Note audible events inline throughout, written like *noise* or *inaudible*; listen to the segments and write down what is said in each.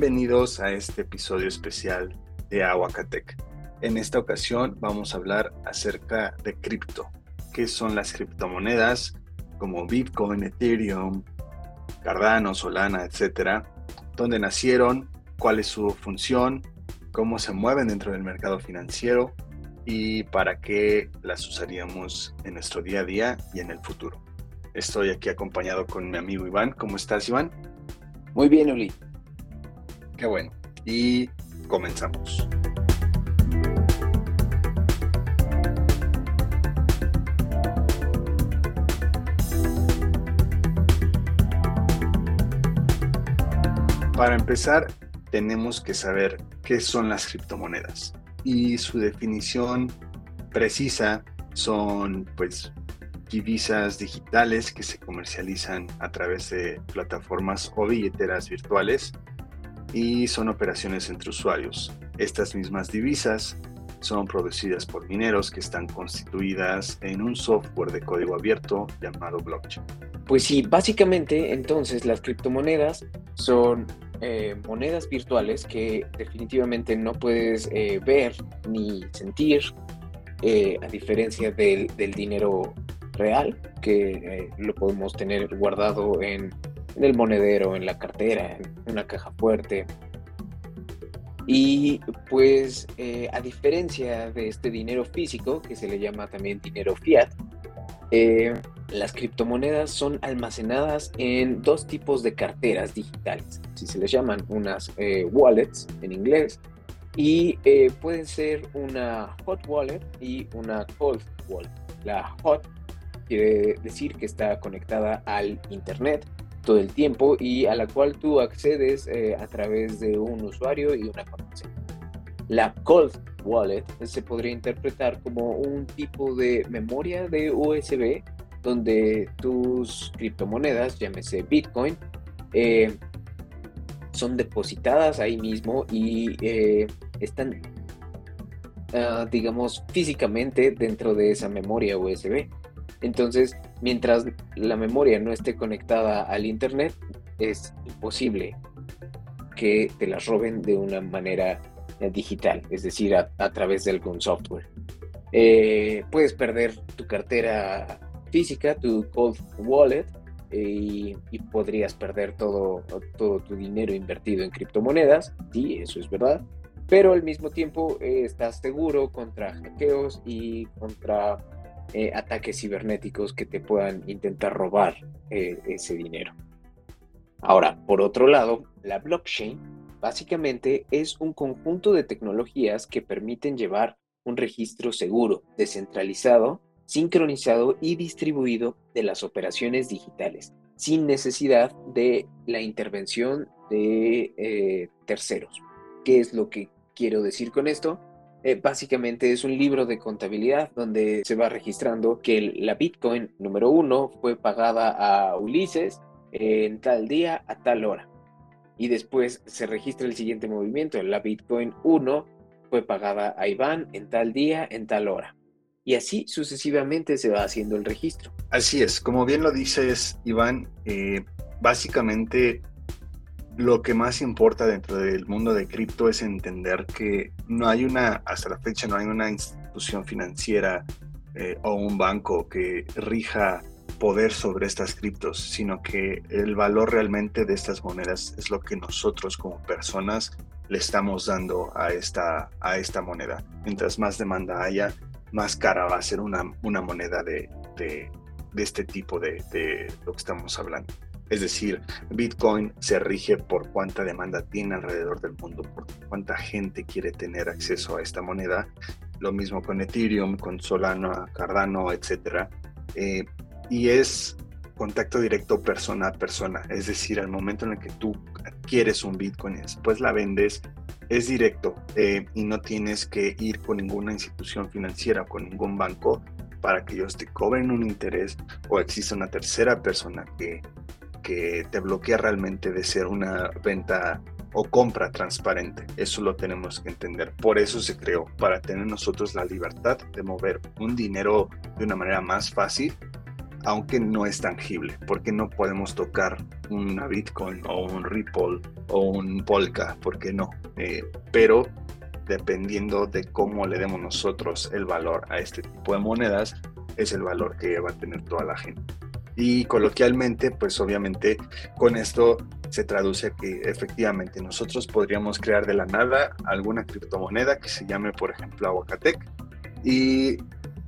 Bienvenidos a este episodio especial de Aguacatec. En esta ocasión vamos a hablar acerca de cripto, qué son las criptomonedas como Bitcoin, Ethereum, Cardano, Solana, etcétera, dónde nacieron, cuál es su función, cómo se mueven dentro del mercado financiero y para qué las usaríamos en nuestro día a día y en el futuro. Estoy aquí acompañado con mi amigo Iván. ¿Cómo estás, Iván? Muy bien, Uli. Qué bueno. Y comenzamos. Para empezar, tenemos que saber qué son las criptomonedas y su definición precisa son pues divisas digitales que se comercializan a través de plataformas o billeteras virtuales y son operaciones entre usuarios. Estas mismas divisas son producidas por mineros que están constituidas en un software de código abierto llamado blockchain. Pues sí, básicamente entonces las criptomonedas son eh, monedas virtuales que definitivamente no puedes eh, ver ni sentir, eh, a diferencia del, del, dinero real, que lo podemos tener guardado en en el monedero, en la cartera, en una caja fuerte. Y pues eh, a diferencia de este dinero físico, que se le llama también dinero fiat, eh, las criptomonedas son almacenadas en dos tipos de carteras digitales, si se les llaman unas eh, wallets en inglés, y pueden ser una hot wallet y una cold wallet. La hot quiere decir que está conectada al internet todo el tiempo y a la cual tú accedes eh, a través de un usuario y una contraseña. La Cold Wallet se podría interpretar como un tipo de memoria de USB donde tus criptomonedas, llámese Bitcoin, eh, son depositadas ahí mismo y eh, están, ah, digamos, físicamente dentro de esa memoria USB. Entonces, mientras la memoria no esté conectada al Internet, es imposible que te las roben de una manera eh, digital, es decir, a, través de algún software. Eh, puedes perder tu cartera física, tu cold wallet, y, podrías perder todo, todo tu dinero invertido en criptomonedas, sí, eso es verdad, pero al mismo tiempo eh, estás seguro contra hackeos y contra eh, ataques cibernéticos que te puedan intentar robar eh, ese dinero. Ahora, por otro lado, la blockchain básicamente es un conjunto de tecnologías que permiten llevar un registro seguro, descentralizado, sincronizado y distribuido de las operaciones digitales, sin necesidad de la intervención de eh, terceros. ¿Qué es lo que quiero decir con esto? Eh, básicamente es un libro de contabilidad donde se va registrando que la Bitcoin número uno fue pagada a Ulises en tal día a tal hora. Y después se registra el siguiente movimiento. La Bitcoin 1 fue pagada a Iván en tal día, en tal hora. Y así sucesivamente se va haciendo el registro. Así es, como bien lo dices, Iván, eh, básicamente lo que más importa dentro del mundo de cripto es entender que no hay una, hasta la fecha no hay una institución financiera eh, o un banco que rija poder sobre estas criptos, sino que el valor realmente de estas monedas es lo que nosotros como personas le estamos dando a esta, a esta moneda. Mientras más demanda haya, más cara va a ser una, una moneda de, de, de este tipo de, de lo que estamos hablando. Es decir, Bitcoin se rige por cuánta demanda tiene alrededor del mundo, por cuánta gente quiere tener acceso a esta moneda. Lo mismo con Ethereum, con Solana, Cardano, etc. Eh, y es contacto directo persona a persona. Es decir, al momento en el que tú adquieres un Bitcoin y después la vendes, es directo eh, y no tienes que ir con ninguna institución financiera con ningún banco para que ellos te cobren un interés o exista una tercera persona que que te bloquea realmente de ser una venta o compra transparente. Eso lo tenemos que entender. Por eso se creó, para tener nosotros la libertad de mover un dinero de una manera más fácil aunque no es tangible, porque no podemos tocar una Bitcoin o un Ripple o un Polka, porque no. Eh, pero dependiendo de cómo le demos nosotros el valor a este tipo de monedas, es el valor que va a tener toda la gente. Y coloquialmente, pues obviamente con esto se traduce que efectivamente nosotros podríamos crear de la nada alguna criptomoneda que se llame, por ejemplo, Aguacatec y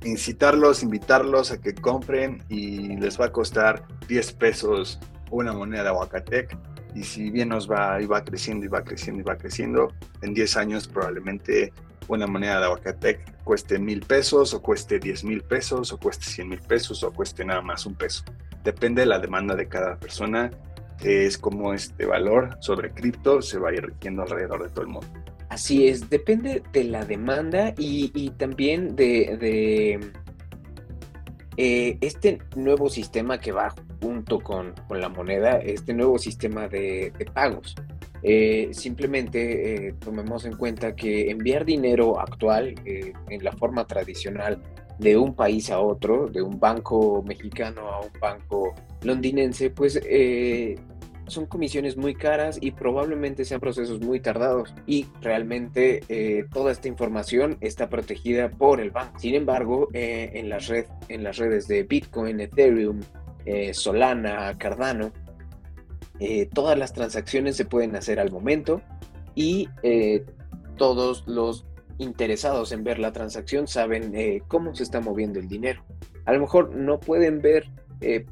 incitarlos, invitarlos a que compren y les va a costar 10 pesos una moneda de Aguacatec y si bien nos va y va creciendo y va creciendo y va creciendo, en 10 años probablemente una moneda de Aguacatec cueste mil pesos o cueste 10 mil pesos o cueste 100 mil pesos o cueste nada más un peso. Depende de la demanda de cada persona, es como este valor sobre cripto se va a ir rigiendo alrededor de todo el mundo. Así es, depende de la demanda y, también de, eh, este nuevo sistema que va junto con, la moneda, este nuevo sistema de pagos. Eh, simplemente eh, tomemos en cuenta que enviar dinero actual eh, en la forma tradicional de un país a otro, de un banco mexicano a un banco londinense, pues son comisiones muy caras y probablemente sean procesos muy tardados y realmente toda esta información está protegida por el banco. Sin embargo, en, las red, en las redes de Bitcoin, Ethereum, Solana, Cardano, eh, todas las transacciones se pueden hacer al momento y eh, todos los interesados en ver la transacción saben eh, cómo se está moviendo el dinero. A lo mejor no pueden ver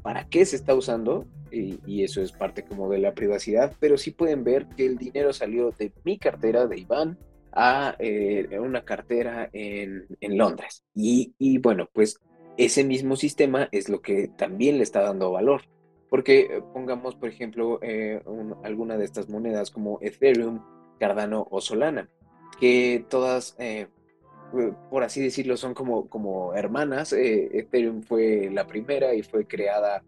para qué se está usando y, eso es parte como de la privacidad, pero sí pueden ver que el dinero salió de mi cartera, de Iván, a una cartera en, Londres. Y, y bueno, pues ese mismo sistema es lo que también le está dando valor. Porque eh, pongamos, por ejemplo, eh, alguna de estas monedas como Ethereum, Cardano o Solana, que todas, eh, por así decirlo, son como, como hermanas. Ethereum fue la primera y fue creada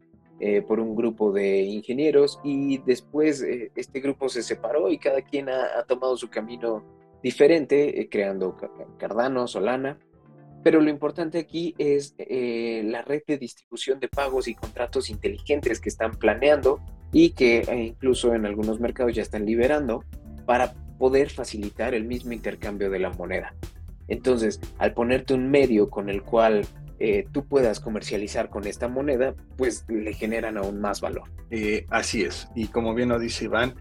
por un grupo de ingenieros y después este grupo se separó y cada quien ha, ha tomado su camino diferente, creando Cardano, Solana pero lo importante aquí es eh, la red de distribución de pagos y contratos inteligentes que están planeando y que eh, incluso en algunos mercados ya están liberando para poder facilitar el mismo intercambio de la moneda. Entonces, al ponerte un medio con el cual eh, tú puedas comercializar con esta moneda, pues le generan aún más valor. así es. Y como bien lo dice Iván,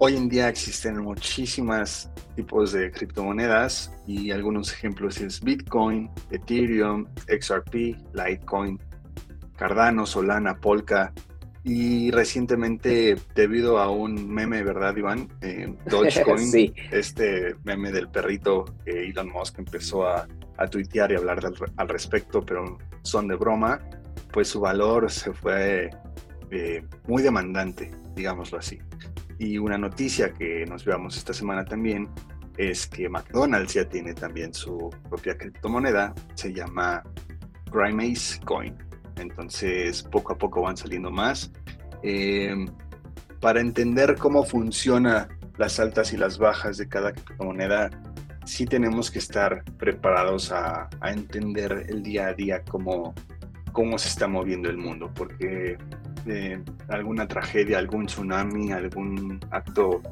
Hoy en día existen muchísimas tipos de criptomonedas y algunos ejemplos es Bitcoin, Ethereum, XRP, Litecoin, Cardano, Solana, Polka y recientemente debido a un meme, ¿verdad Iván? Eh, *laughs* Dogecoin, este meme del perrito que Elon Musk empezó a, tuitear y hablar al respecto, pero son de broma, pues su valor se fue eh, muy demandante, digámoslo así. Y una noticia que nos veamos esta semana también es que McDonald's ya tiene también su propia criptomoneda, se llama Grimace Coin. Entonces, poco a poco van saliendo más. Em, para entender cómo funciona las altas y las bajas de cada criptomoneda, sí tenemos que estar preparados a, entender el día a día cómo, cómo se está moviendo el mundo, porque alguna tragedia, algún tsunami, algún acto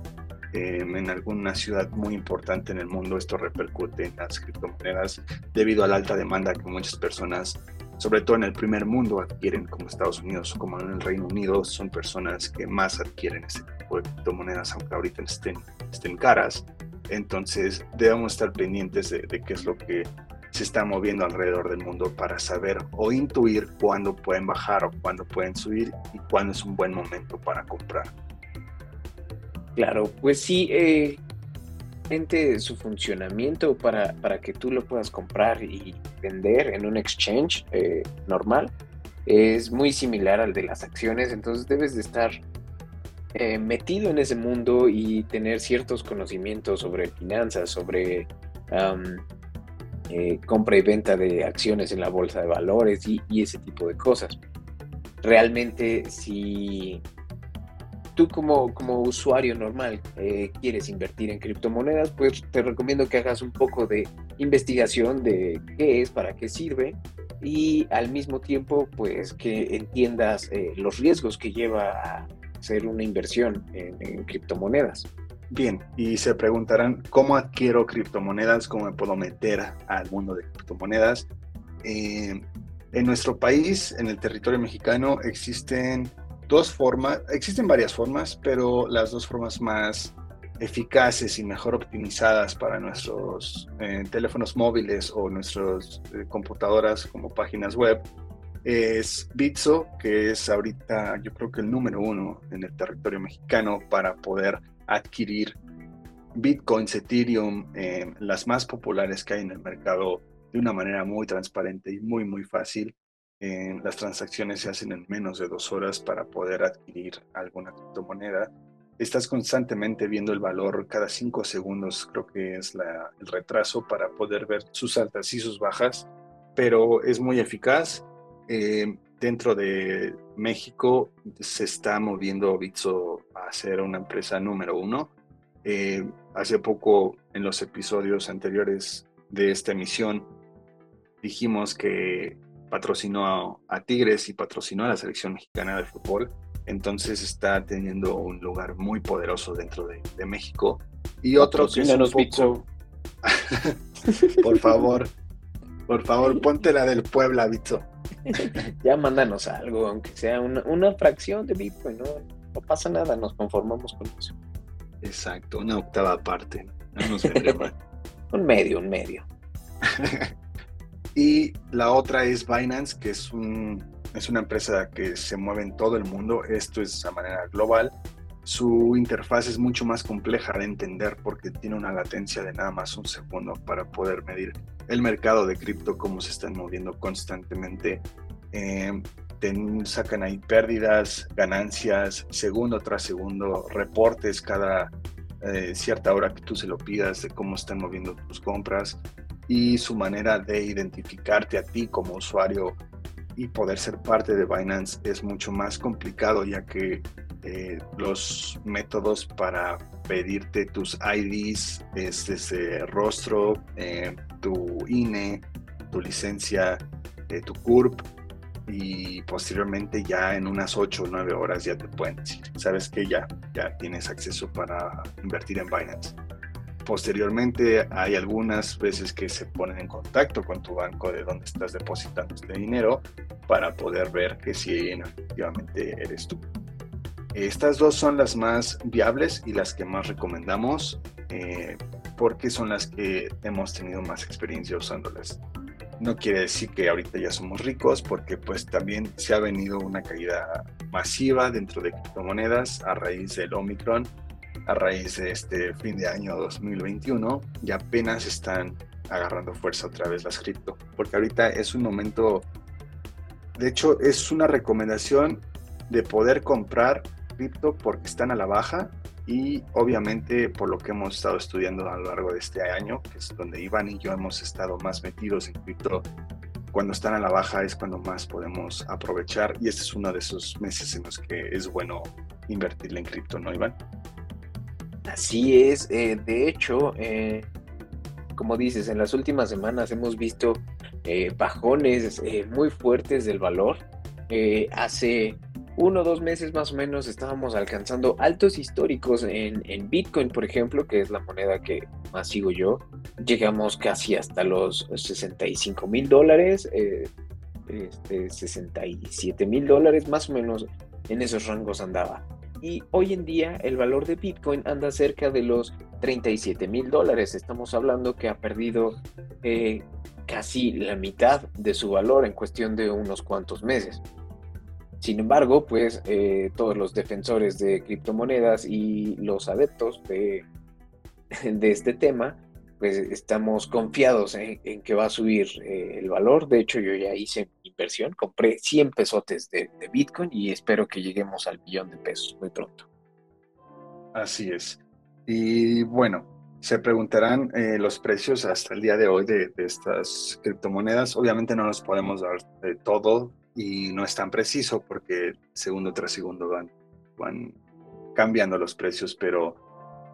em, en alguna ciudad muy importante en el mundo, esto repercute en las criptomonedas debido a la alta demanda que muchas personas, sobre todo en el primer mundo, adquieren, como Estados Unidos como en el Reino Unido, son personas que más adquieren este tipo de criptomonedas, aunque ahorita estén, estén caras. Entonces debemos estar pendientes de, de qué es lo que se está moviendo alrededor del mundo para saber o intuir cuándo pueden bajar o cuándo pueden subir y cuándo es un buen momento para comprar. Claro, pues sí, eh, su funcionamiento para, para, que tú lo puedas comprar y vender en un exchange eh, normal es muy similar al de las acciones, entonces debes de estar eh, metido en ese mundo y tener ciertos conocimientos sobre finanzas, sobre eh, compra y venta de acciones en la bolsa de valores y, ese tipo de cosas. Realmente si tú como, usuario normal eh, quieres invertir en criptomonedas, pues te recomiendo que hagas un poco de investigación de qué es, para qué sirve y al mismo tiempo pues que entiendas eh, los riesgos que lleva a hacer una inversión en, criptomonedas. Bien, y se preguntarán, ¿cómo adquiero criptomonedas? ¿Cómo me puedo meter al mundo de criptomonedas? Eh, en nuestro país, en el territorio mexicano, existen dos formas, existen varias formas, pero las dos formas más eficaces y mejor optimizadas para nuestros eh, teléfonos móviles o nuestras eh, computadoras como páginas web es Bitso, que es ahorita yo creo que el número uno en el territorio mexicano para poder adquirir bitcoins, Ethereum, eh, las más populares que hay en el mercado de una manera muy transparente y muy, muy fácil. las transacciones se hacen en menos de dos horas para poder adquirir alguna criptomoneda estás constantemente viendo el valor cada cinco segundos, creo que es el retraso para poder ver sus altas y sus bajas, pero es muy eficaz. Eh, dentro de México se está moviendo Bitso a ser una empresa número uno. Eh, hace poco, en los episodios anteriores de esta emisión, dijimos que patrocinó a Tigres y patrocinó a la selección mexicana de fútbol entonces está teniendo un lugar muy poderoso dentro de, México. Y otro que es un poco... *laughs* por favor, por favor, *laughs* ponte la del Puebla, Bitso. *laughs* ya mándanos algo, aunque sea una, fracción de Bitcoin, ¿no? no pasa nada, nos conformamos con eso. Exacto, una octava parte, no nos *laughs* un medio, un medio. *laughs* y la otra es Binance, que es un es una empresa que se mueve en todo el mundo, esto es a manera global. Su interfaz es mucho más compleja de entender porque tiene una latencia de nada más un segundo para poder medir el mercado de cripto, cómo se están moviendo constantemente. Eh, sacan ahí pérdidas, ganancias, segundo tras segundo, reportes cada eh, cierta hora que tú se lo pidas de cómo están moviendo tus compras y su manera de identificarte a ti como usuario y poder ser parte de Binance es mucho más complicado ya que eh, los métodos para pedirte tus IDs es desde rostro, eh, tu INE, tu licencia, eh, tu CURP y posteriormente ya en unas 8 o 9 horas ya te pueden decir, sabes que ya, ya tienes acceso para invertir en Binance. Posteriormente hay algunas veces que se ponen en contacto con tu banco de donde estás depositando este dinero para poder ver que si efectivamente eres tú. Estas dos son las más viables y las que más recomendamos eh, porque son las que hemos tenido más experiencia usándolas. No quiere decir que ahorita ya somos ricos porque pues también se ha venido una caída masiva dentro de criptomonedas a raíz del Omicron a raíz de este fin de año 2021 y apenas están agarrando fuerza otra vez las cripto, porque ahorita es un momento, de hecho es una recomendación de poder comprar cripto porque están a la baja y obviamente por lo que hemos estado estudiando a lo largo de este año, que es donde Iván y yo hemos estado más metidos en cripto, cuando están a la baja es cuando más podemos aprovechar y este es uno de esos meses en los que es bueno invertirle en cripto, ¿no, Iván? Así es, eh, de hecho, eh, como dices, en las últimas semanas hemos visto eh, bajones muy fuertes del valor. hace uno o dos meses más o menos estábamos alcanzando altos históricos en, Bitcoin, por ejemplo, que es la moneda que más sigo yo. Llegamos casi hasta los 65 mil dólares, este, 67 mil dólares, más o menos en esos rangos andaba y hoy en día el valor de Bitcoin anda cerca de los 37 mil dólares. Estamos hablando que ha perdido eh, casi la mitad de su valor en cuestión de unos cuantos meses. Sin embargo, pues eh, todos los defensores de criptomonedas y los adeptos de, *laughs* de este tema pues estamos confiados en, que va a subir eh, el valor. De hecho, yo ya hice inversión, compré 100 pesotes de, Bitcoin y espero que lleguemos al billón de pesos muy pronto. Así es. Y bueno, se preguntarán eh, los precios hasta el día de hoy de, estas criptomonedas. Obviamente no nos podemos dar de todo y no es tan preciso porque segundo tras segundo van, van cambiando los precios, pero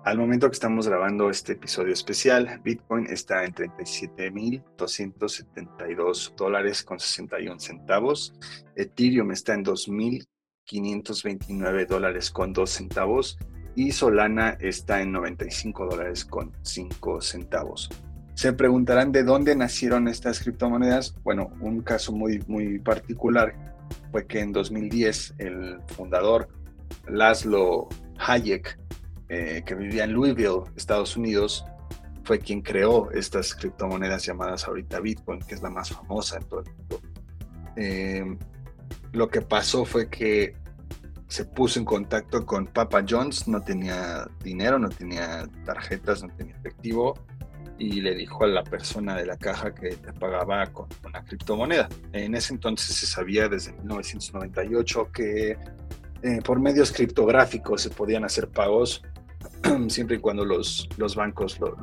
Al momento que estamos grabando este episodio especial, Bitcoin está en 37.272 dólares con 61 centavos. Ethereum está en 2.529 dólares con 2 centavos. Y Solana está en 95 dólares con 5 centavos. Se preguntarán de dónde nacieron estas criptomonedas. Bueno, un caso muy, muy particular fue que en 2010 el fundador Laszlo Hayek eh, que vivía en Louisville, Estados Unidos, fue quien creó estas criptomonedas llamadas ahorita Bitcoin, que es la más famosa en todo el mundo. Eh, lo que pasó fue que se puso en contacto con Papa John's, no tenía dinero, no tenía tarjetas, no tenía efectivo, y le dijo a la persona de la caja que te pagaba con una criptomoneda. En ese entonces se sabía desde 1998 que eh, por medios criptográficos se podían hacer pagos *clears throat* siempre y cuando los, los bancos lo,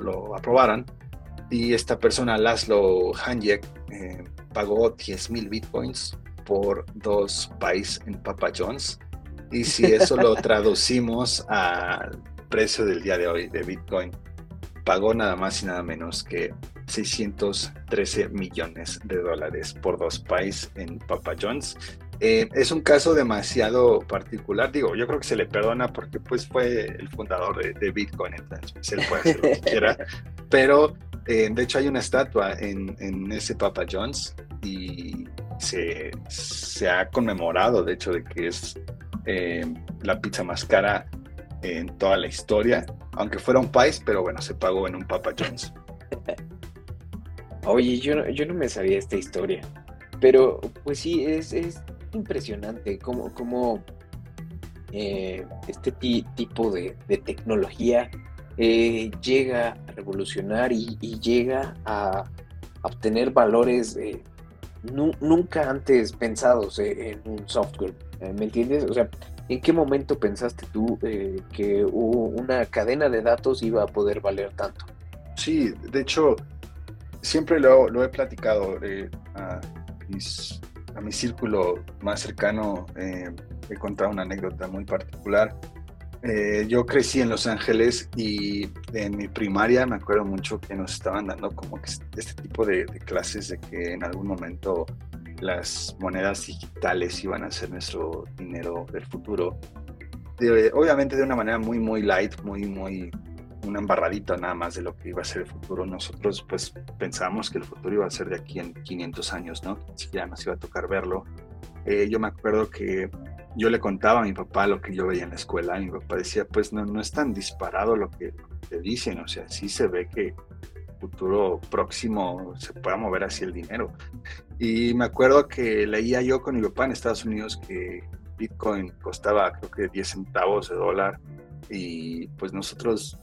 lo, aprobaran. Y esta persona, Laszlo Hanjek, eh, pagó 10 mil bitcoins por dos pies en Papa John's. Y si eso lo *laughs* traducimos al precio del día de hoy de Bitcoin, pagó nada más y nada menos que 613 millones de dólares por dos pies en Papa John's. Eh, es un caso demasiado particular, digo, yo creo que se le perdona porque pues fue el fundador de, Bitcoin, entonces él puede hacer lo que quiera, *laughs* pero eh, de hecho hay una estatua en, ese Papa John's y se, ha conmemorado, de hecho, de que es eh, la pizza más cara en toda la historia, aunque fuera un país, pero bueno, se pagó en un Papa John's. Oye, yo, yo no me sabía esta historia, pero pues sí, es, es impresionante cómo, cómo eh, este tipo de, tecnología eh, llega a revolucionar y, llega a, obtener valores eh, nunca antes pensados en un software. ¿Me entiendes? O sea, ¿en qué momento pensaste tú que una cadena de datos iba a poder valer tanto? Sí, de hecho, siempre lo, he platicado a mis a mi círculo más cercano eh, he contado una anécdota muy particular. Eh, yo crecí en Los Ángeles y en mi primaria me acuerdo mucho que nos estaban dando como este tipo de, clases de que en algún momento las monedas digitales iban a ser nuestro dinero del futuro. obviamente de una manera muy, muy light, muy, muy una embarradita nada más de lo que iba a ser el futuro. Nosotros pues pensábamos que el futuro iba a ser de aquí en 500 años, ¿no? Ni siquiera nos iba a tocar verlo. Eh, yo me acuerdo que yo le contaba a mi papá lo que yo veía en la escuela y mi papá decía, pues no, no es tan disparado lo que te dicen, o sea, sí se ve que futuro próximo se pueda mover así el dinero. Y me acuerdo que leía yo con mi papá en Estados Unidos que Bitcoin costaba creo que 10 centavos de dólar y pues nosotros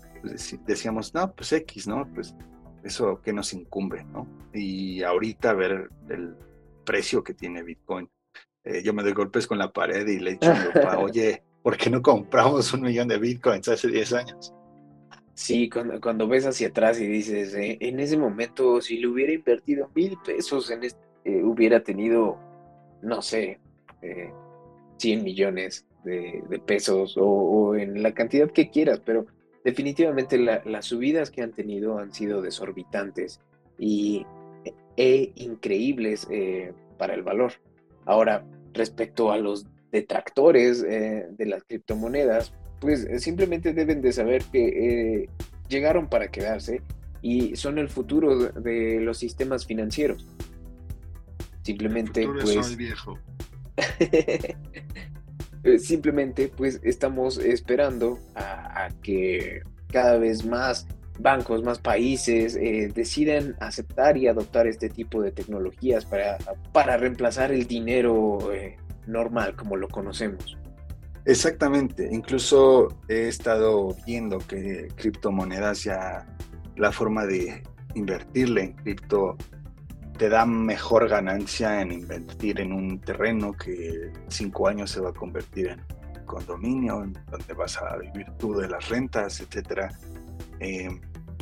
decíamos, no, pues X, ¿no? Pues eso que nos incumbe, ¿no? Y ahorita ver el precio que tiene Bitcoin. Eh, yo me doy golpes con la pared y le echo a *laughs* oye, ¿por qué no compramos un millón de Bitcoins hace 10 años? Sí, cuando, cuando ves hacia atrás y dices, eh, en ese momento, si le hubiera invertido mil pesos, en este, hubiera tenido, no sé, 100 millones de, pesos o, en la cantidad que quieras, pero definitivamente las subidas que han tenido han sido desorbitantes y e increíbles eh, para el valor. Ahora, respecto a los detractores eh, de las criptomonedas, pues eh, simplemente deben de saber que llegaron para quedarse y son el futuro de, los sistemas financieros. Simplemente, pues... viejo. *laughs* Eh, simplemente pues estamos esperando a, que cada vez más bancos, más países eh, deciden aceptar y adoptar este tipo de tecnologías para, para reemplazar el dinero eh, normal como lo conocemos. Exactamente, incluso he estado viendo que criptomonedas ya la forma de invertirle en cripto te da mejor ganancia en invertir en un terreno que cinco años se va a convertir en condominio, donde vas a vivir tú de las rentas, etcétera. Eh,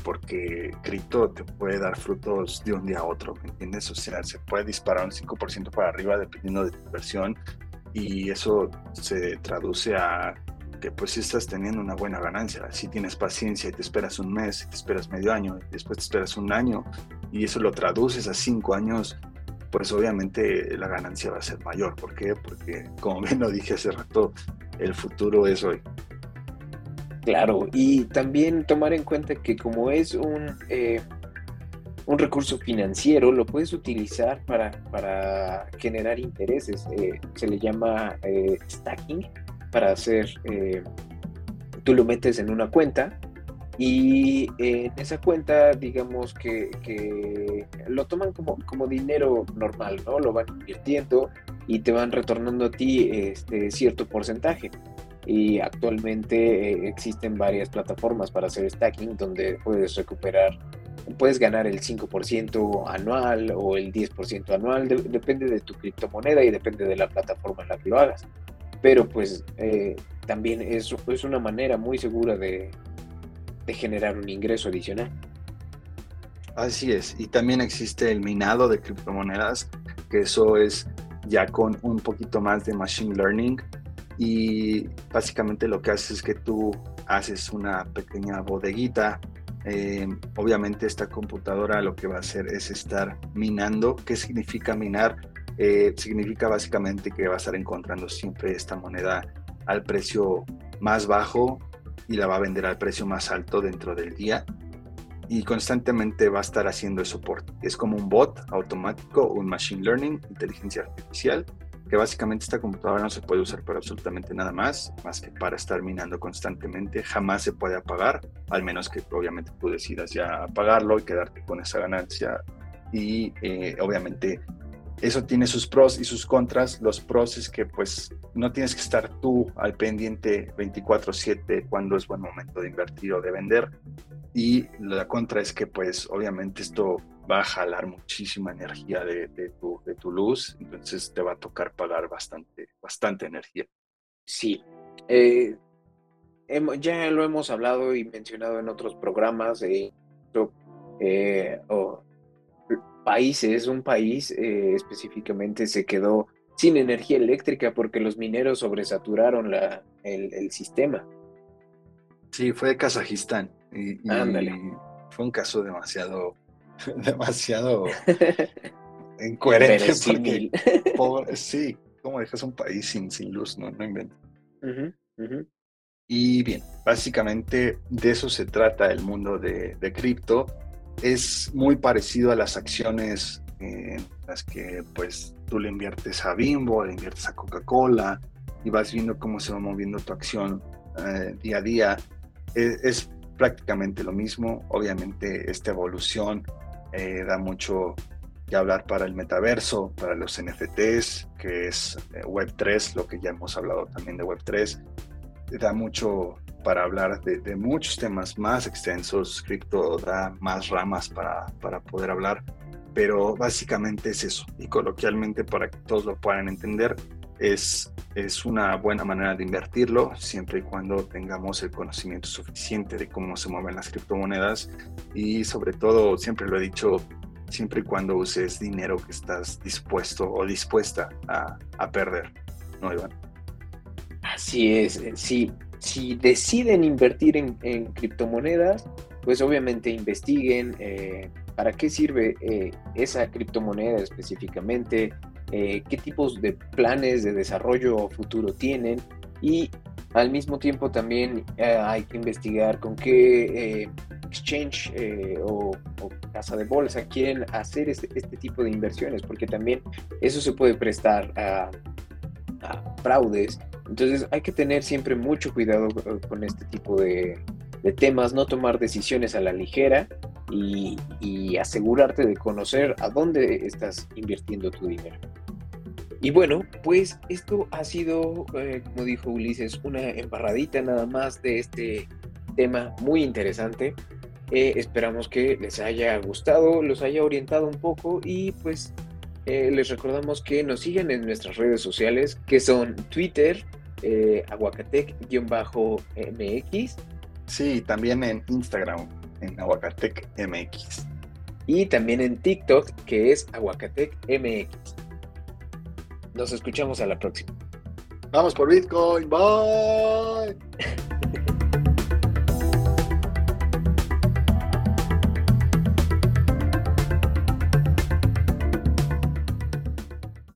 porque cripto te puede dar frutos de un día a otro, ¿me entiendes? O sea, se puede disparar un 5% para arriba dependiendo de tu inversión y eso se traduce a que pues si estás teniendo una buena ganancia. Si tienes paciencia y te esperas un mes, te esperas medio año, después te esperas un año y eso lo traduces a cinco años, pues obviamente la ganancia va a ser mayor. ¿Por qué? Porque como bien lo dije hace rato, el futuro es hoy. Claro, y también tomar en cuenta que como es un, eh, un recurso financiero, lo puedes utilizar para, para generar intereses. Eh, se le llama eh, stacking para hacer, tú lo metes en una cuenta y en esa cuenta, digamos que, lo toman como, como dinero normal, ¿no? Lo van invirtiendo y te van retornando a ti este, cierto porcentaje. Y actualmente eh, existen varias plataformas para hacer stacking donde puedes recuperar, puedes ganar el 5% anual o el 10% anual, depende de tu criptomoneda y depende de la plataforma en la que lo hagas. Pero pues eh, también es, es una manera muy segura de, de generar un ingreso adicional. Así es, y también existe el minado de criptomonedas, que eso es ya con un poquito más de machine learning y básicamente lo que haces es que tú haces una pequeña bodeguita. Eh, obviamente esta computadora lo que va a hacer es estar minando. ¿Qué significa minar? Eh, significa básicamente que va a estar encontrando siempre esta moneda al precio más bajo y la va a vender al precio más alto dentro del día y constantemente va a estar haciendo el soporte. Es como un bot automático, un machine learning, inteligencia artificial, que básicamente esta computadora no se puede usar para absolutamente nada más, más que para estar minando constantemente. Jamás se puede apagar, al menos que obviamente tú decidas ya apagarlo y quedarte con esa ganancia. Y eh, obviamente eso tiene sus pros y sus contras. Los pros es que pues no tienes que estar tú al pendiente 24/7 cuando es buen momento de invertir o de vender. Y la contra es que pues obviamente esto va a jalar muchísima energía de, tu, de tu luz, entonces te va a tocar pagar bastante, bastante energía. Sí. Eh, ya lo hemos hablado y mencionado en otros programas. Eh, eh, países, un país eh, específicamente se quedó sin energía eléctrica porque los mineros sobresaturaron la, el, sistema. Sí, fue de Kazajistán. Y, fue un caso demasiado, *laughs* demasiado *laughs* incoherente. Porque, sí, ¿cómo dejas un país sin, sin luz? No, no inventes. Y bien, básicamente de eso se trata el mundo de, de cripto es muy parecido a las acciones en las que pues tú le inviertes a Bimbo, le inviertes a Coca-Cola y vas viendo cómo se va moviendo tu acción eh, día a día. E, es, prácticamente lo mismo. Obviamente esta evolución eh, da mucho que hablar para el metaverso, para los NFTs, que es eh, Web3, lo que ya hemos hablado también de Web3. Da mucho para hablar de, muchos temas más extensos. Cripto da más ramas para, para poder hablar, pero básicamente es eso. Y coloquialmente, para que todos lo puedan entender, es, es una buena manera de invertirlo siempre y cuando tengamos el conocimiento suficiente de cómo se mueven las criptomonedas y sobre todo, siempre lo he dicho, siempre y cuando uses dinero que estás dispuesto o dispuesta a, a perder. ¿No, Iván? Así es, eh, sí si deciden invertir en, criptomonedas, pues obviamente investiguen eh, para qué sirve eh, esa criptomoneda específicamente, eh, qué tipos de planes de desarrollo futuro tienen y al mismo tiempo también hay que investigar con qué exchange o, casa de bolsa quieren hacer este, este, tipo de inversiones, porque también eso se puede prestar a fraudes entonces hay que tener siempre mucho cuidado con este tipo de, temas, no tomar decisiones a la ligera y, asegurarte de conocer a dónde estás invirtiendo tu dinero. Y bueno, pues esto ha sido, eh, como dijo Ulises, una embarradita nada más de este tema muy interesante. Eh, esperamos que les haya gustado, los haya orientado un poco y pues eh, les recordamos que nos sigan en nuestras redes sociales que son Twitter, aguacatec-mx. Sí, también en Instagram, en aguacatec-mx. Y también en TikTok, que es aguacatec-mx. Nos escuchamos a la próxima. Vamos por Bitcoin. Bye. *laughs*